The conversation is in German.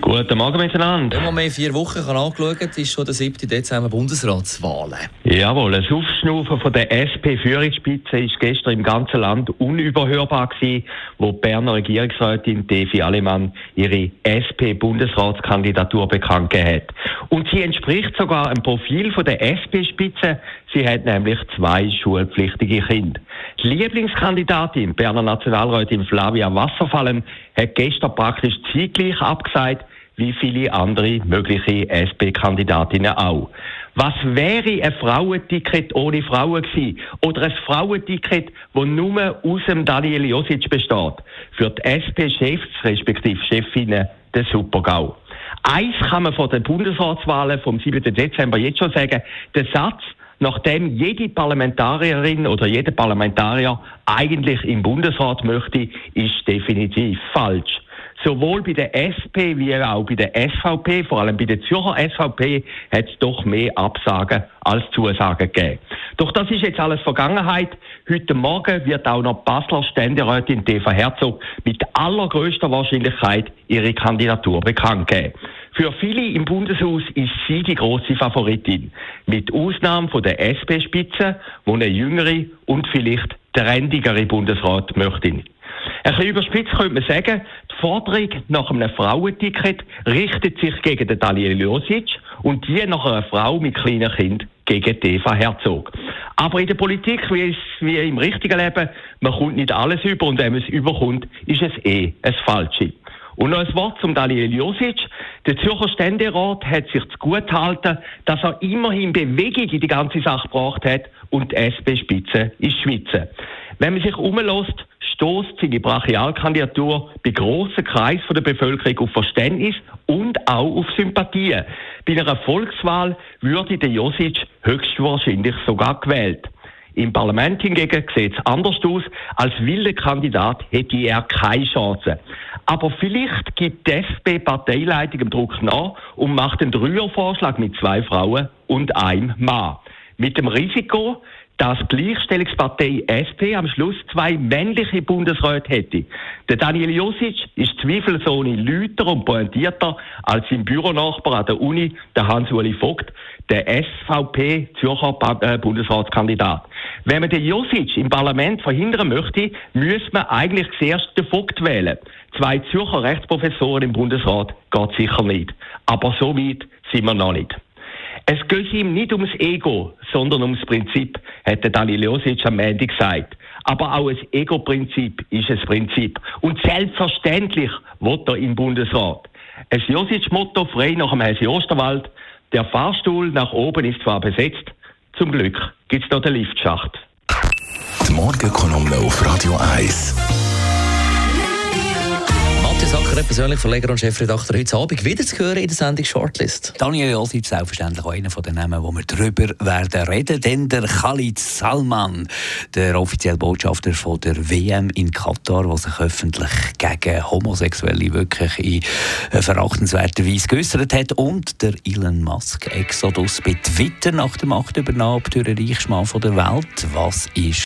Guten Morgen miteinander. Wenn man mehr vier Wochen kann angeschaut ist schon der 7. Dezember Bundesratswahlen. Jawohl, ein Aufschnaufen von der SP-Führungsspitze ist gestern im ganzen Land unüberhörbar gewesen, wo die Berner Regierungsrätin Devi Alemann ihre SP-Bundesratskandidatur bekannt gegeben hat. Und sie entspricht sogar dem Profil von der SP-Spitze. Sie hat nämlich zwei schulpflichtige Kinder. Die Lieblingskandidatin, Berner Nationalrätin Flavia Wasserfallen, hat gestern praktisch zeitgleich abgesagt, wie viele andere mögliche SP-Kandidatinnen auch. Was wäre ein Frauenticket ohne Frauen gewesen? Oder ein Frauenticket, das nur aus dem Daniel Josic besteht? Für die SP-Chefs, respektive Chefinnen, der Super-GAU. Eins kann man von den Bundesratswahlen vom 7. Dezember jetzt schon sagen. Der Satz, nachdem jede Parlamentarierin oder jeder Parlamentarier eigentlich im Bundesrat möchte, ist definitiv falsch. Sowohl bei der SP wie auch bei der SVP, vor allem bei der Zürcher SVP, hat es doch mehr Absagen als Zusagen gegeben. Doch das ist jetzt alles Vergangenheit. Heute Morgen wird auch noch Basler Ständerätin Eva Herzog mit allergrößter Wahrscheinlichkeit ihre Kandidatur bekannt geben. Für viele im Bundeshaus ist sie die große Favoritin. Mit Ausnahme von der SP-Spitze, wo eine jüngere und vielleicht trendigere Bundesrat möchte. Ein bisschen überspitzt könnte man sagen, die Forderung nach einem Frauenticket richtet sich gegen den Daniel Josic und die nach einer Frau mit kleinen Kind gegen Eva Herzog. Aber in der Politik, wie, es, wie im richtigen Leben, man kommt nicht alles über und wenn man es überkommt, ist es eh ein Falsche. Und noch ein Wort zum Daniel Josic. Der Zürcher Ständerat hat sich zu gut gehalten, dass er immerhin Bewegung in die ganze Sache gebracht hat und die SP-Spitze ist Schweizer. Wenn man sich umlässt, stoßt seine Brachialkandidatur bei grossen Kreis der Bevölkerung auf Verständnis und auch auf Sympathie. Bei einer Volkswahl würde der Josic höchstwahrscheinlich sogar gewählt. Im Parlament hingegen sieht es anders aus. Als wilder Kandidat hätte er keine Chance. Aber vielleicht gibt die SP-Parteileitung im Druck nach und macht einen Dreiervorschlag mit zwei Frauen und einem Mann. Mit dem Risiko, dass die Gleichstellungspartei SP am Schluss zwei männliche Bundesräte hätte. Der Daniel Josic ist zweifelsohne lüter und pointierter als sein Büronachbar an der Uni, der Hans-Uli Vogt, der SVP Zürcher äh, Bundesratskandidat. Wenn man den Josic im Parlament verhindern möchte, müsste man eigentlich zuerst den Vogt wählen. Zwei Zürcher Rechtsprofessoren im Bundesrat geht sicher nicht. Aber so weit sind wir noch nicht. Es geht ihm nicht ums Ego, sondern ums Prinzip, hat der Josic am Ende gesagt. Aber auch ein Ego-Prinzip ist ein Prinzip. Und selbstverständlich wird er im Bundesrat. Ein Josic-Motto frei nach dem Hesse Osterwald. Der Fahrstuhl nach oben ist zwar besetzt, zum Glück gibt es noch den Liftschacht. Die Morgenkolumne auf Radio 1. Sacker, persönlich Verleger und Chefredakteur, heute Abend wieder zu hören in der Sendung Shortlist. Daniel Josic, selbstverständlich auch einer von den Namen, wo wir darüber werden reden. Denn der Khalid Salman, der offizielle Botschafter von der WM in Katar, der sich öffentlich gegen Homosexuelle wirklich in verachtenswerter Weise geäußert hat. Und der Elon Musk Exodus bei Twitter nach der Machtübernahme durch den Reichsmann der Welt. Was ist